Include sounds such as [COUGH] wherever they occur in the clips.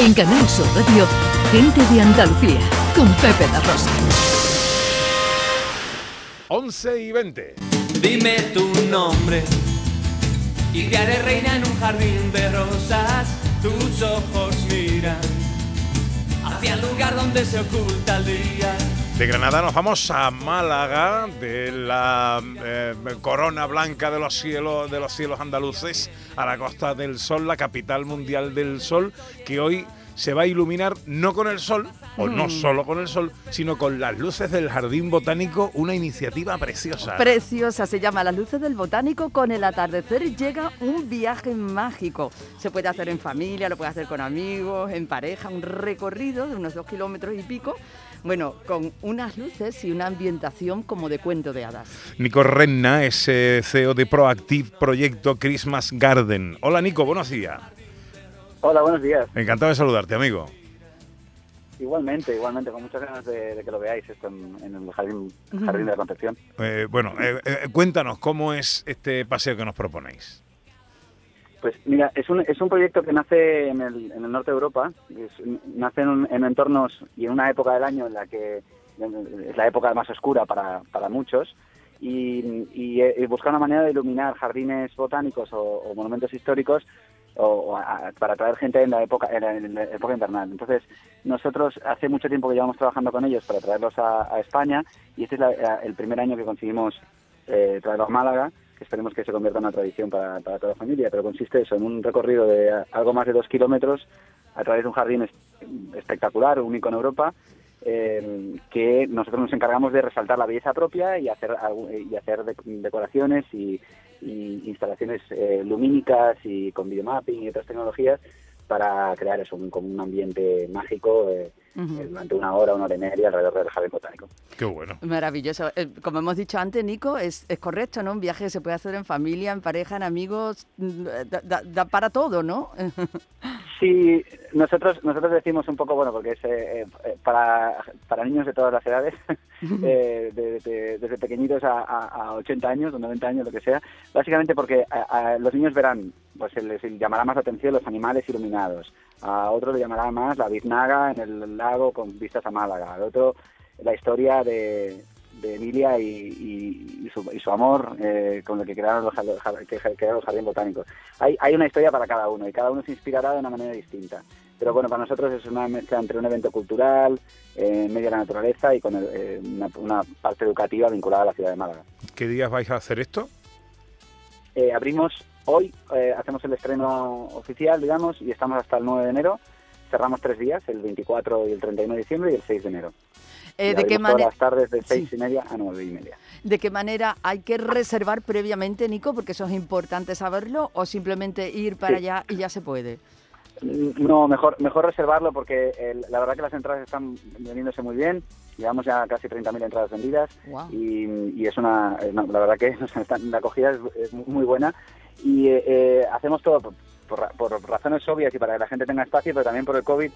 En Canal Sur Radio, Gente de Andalucía, con Pepe La Rosa. 11 y 20. Dime tu nombre y te haré reina en un jardín de rosas. Tus ojos miran hacia el lugar donde se oculta el día. De Granada nos vamos a Málaga, de la eh, corona blanca de los cielos de los cielos andaluces a la Costa del Sol, la capital mundial del sol, que hoy se va a iluminar no con el sol, o no Mm. solo con el sol, sino con las luces del Jardín Botánico, una iniciativa preciosa. Preciosa, se llama Las Luces del Botánico. Con el atardecer llega un viaje mágico. Se puede hacer en familia, lo puede hacer con amigos, en pareja, un recorrido de unos dos kilómetros y pico. Bueno, con unas luces y una ambientación como de cuento de hadas. Nico Renna es CEO de Proactive Proyecto Christmas Garden. Hola Nico, buenos días. Hola, buenos días. Encantado de saludarte, amigo. Igualmente, igualmente, con muchas ganas de, de que lo veáis esto en, en el jardín, jardín de la Concepción. Eh, bueno, eh, eh, cuéntanos cómo es este paseo que nos proponéis. Pues mira, es un, es un proyecto que nace en el, en el norte de Europa, es- nace en, un- en entornos y en una época del año en la que es la época más oscura para, para muchos, y, y, eh, busca una manera de iluminar jardines botánicos o, o monumentos históricos o, a- para atraer gente en la época en la, época invernal. Entonces, nosotros hace mucho tiempo que llevamos trabajando con ellos para traerlos a, España y este es la- el primer año que conseguimos eh, traerlo a Málaga, que esperemos que se convierta en una tradición para, toda la familia, pero consiste eso en un recorrido de algo más de dos kilómetros a través de un jardín es- espectacular, único en Europa, eh, que nosotros nos encargamos de resaltar la belleza propia y hacer y hacer de- decoraciones y, y instalaciones eh, lumínicas y con videomapping y otras tecnologías para crear eso, un, como un ambiente mágico eh, Ujú. eh, durante una hora, una hora y media alrededor del jardín botánico. Qué bueno. Maravilloso. Eh, Como hemos dicho antes, Nico, es, es correcto, ¿no? Un viaje que se puede hacer en familia, en pareja, en amigos, mm, da, da- da para todo, ¿no? [LAUGHS] Sí, nosotros nosotros decimos un poco, bueno, porque es eh, eh, para, para niños de todas las edades, [LAUGHS] eh, de- de- desde pequeñitos a, a, a 80 años o 90 años, lo que sea, básicamente porque a- a los niños verán, pues les llamará más la atención los animales iluminados, a otro le llamará más la biznaga en el lago con vistas a Málaga, al otro la historia de, de Emilia y, y- y su, y su amor eh, con el que crearon los, que crearon los jardines botánicos. Hay, hay una historia para cada uno y cada uno se inspirará de una manera distinta. Pero bueno, para nosotros es una mezcla entre un evento cultural, eh, en medio de la naturaleza y con el- eh, una, una parte educativa vinculada a la ciudad de Málaga. ¿Qué días vais a hacer esto? Eh, abrimos hoy, eh, hacemos el estreno oficial, digamos, y estamos hasta el 9 de enero. Cerramos tres días, el 24 y el 31 de diciembre y el 6 de enero. Eh, ¿de, qué todas manera, las tardes de seis Sí. y media a nueve y media. ¿De qué manera hay que reservar previamente, Nico? Porque eso es importante saberlo, o simplemente ir para Sí. allá y ya se puede. No, mejor mejor reservarlo porque el- la verdad que las entradas están vendiéndose muy bien. Llevamos ya casi 30.000 entradas vendidas y, y es una, eh, no, la verdad que [LAUGHS] la acogida es, es muy buena y eh, eh, hacemos todo por, por ra- por razones obvias y para que la gente tenga espacio, pero también por el COVID.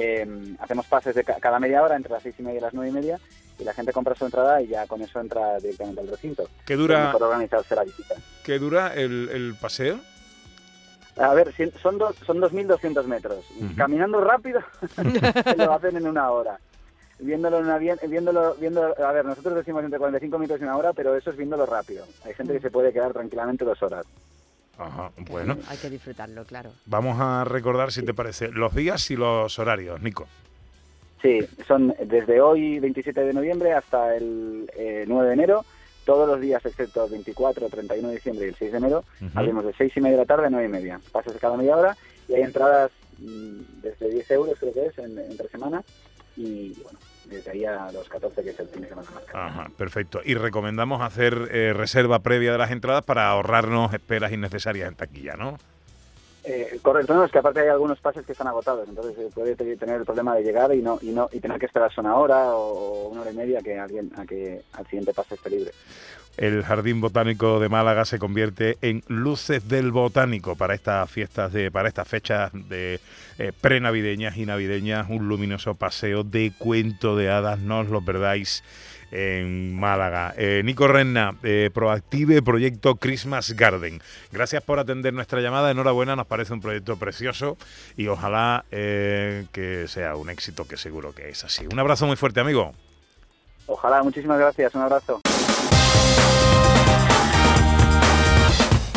Eh, hacemos pases de ca- cada media hora entre las seis y media y las nueve y media y la gente compra su entrada y ya con eso entra directamente al recinto. ¿Qué dura, mejor organizarse la visita. qué dura el, el paseo? A ver, son, dos, son 2.200 metros. Ujú. Caminando rápido [LAUGHS] lo hacen en una hora. Viéndolo, en una, viéndolo, viendo, a ver, nosotros decimos entre 45 minutos y una hora, pero eso es viéndolo rápido. Hay gente que se puede quedar tranquilamente dos horas. Ajá, bueno. Hay que disfrutarlo, claro. Vamos a recordar, si te parece, los días y los horarios, Nico. Sí, son desde hoy, 27 de noviembre, hasta el eh, 9 de enero. Todos los días, excepto el 24, 31 de diciembre y el 6 de enero, Ujú. abrimos de 6 y media de la tarde a 9 y media. Pases de cada media hora y hay entradas mm, desde 10 euros, creo que es, en- entre semana. Los 14, que es el fin de semana más caro. Ajá, perfecto. Y recomendamos hacer eh, reserva previa de las entradas para ahorrarnos esperas innecesarias en taquilla, ¿no? Eh, correcto, no, es que aparte hay algunos pases que están agotados, entonces eh, puede te- tener el problema de llegar y no y no y tener que esperarse una hora o, o una hora y media que alguien a que al siguiente pase esté libre. El Jardín Botánico de Málaga se convierte en luces del botánico para estas fiestas de, para estas fechas de eh, prenavideñas y navideñas, un luminoso paseo de cuento de hadas, no os lo perdáis. en Málaga. Eh, Nico Renna, eh, Proactive Proyecto Christmas Garden. Gracias por atender nuestra llamada. Enhorabuena, nos parece un proyecto precioso y ojalá eh, que sea un éxito, que seguro que es así. Un abrazo muy fuerte, amigo. Ojalá, muchísimas gracias. Un abrazo.